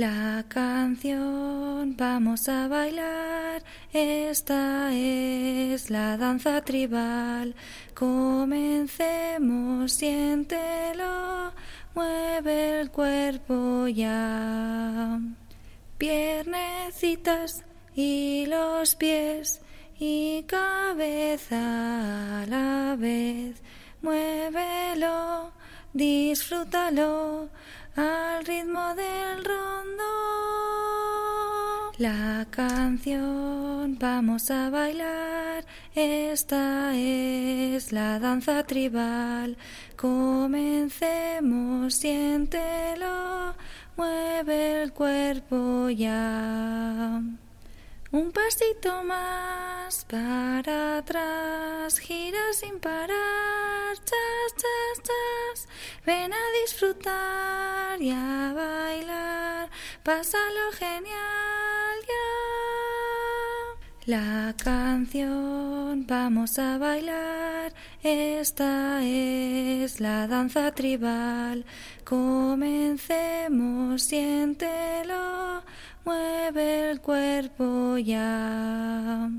La canción vamos a bailar, esta es la danza tribal. Comencemos, siéntelo, mueve el cuerpo ya. Piernecitas y los pies y cabeza a la vez. Muévelo, disfrútalo al ritmo del. La canción vamos a bailar, esta es la danza tribal. Comencemos, siéntelo, mueve el cuerpo ya. Un pasito más para atrás, gira sin parar, chas, chas, chas. Ven a disfrutar y a bailar, pásalo genial. La canción vamos a bailar, esta es la danza tribal. Comencemos, siéntelo mueve el cuerpo ya.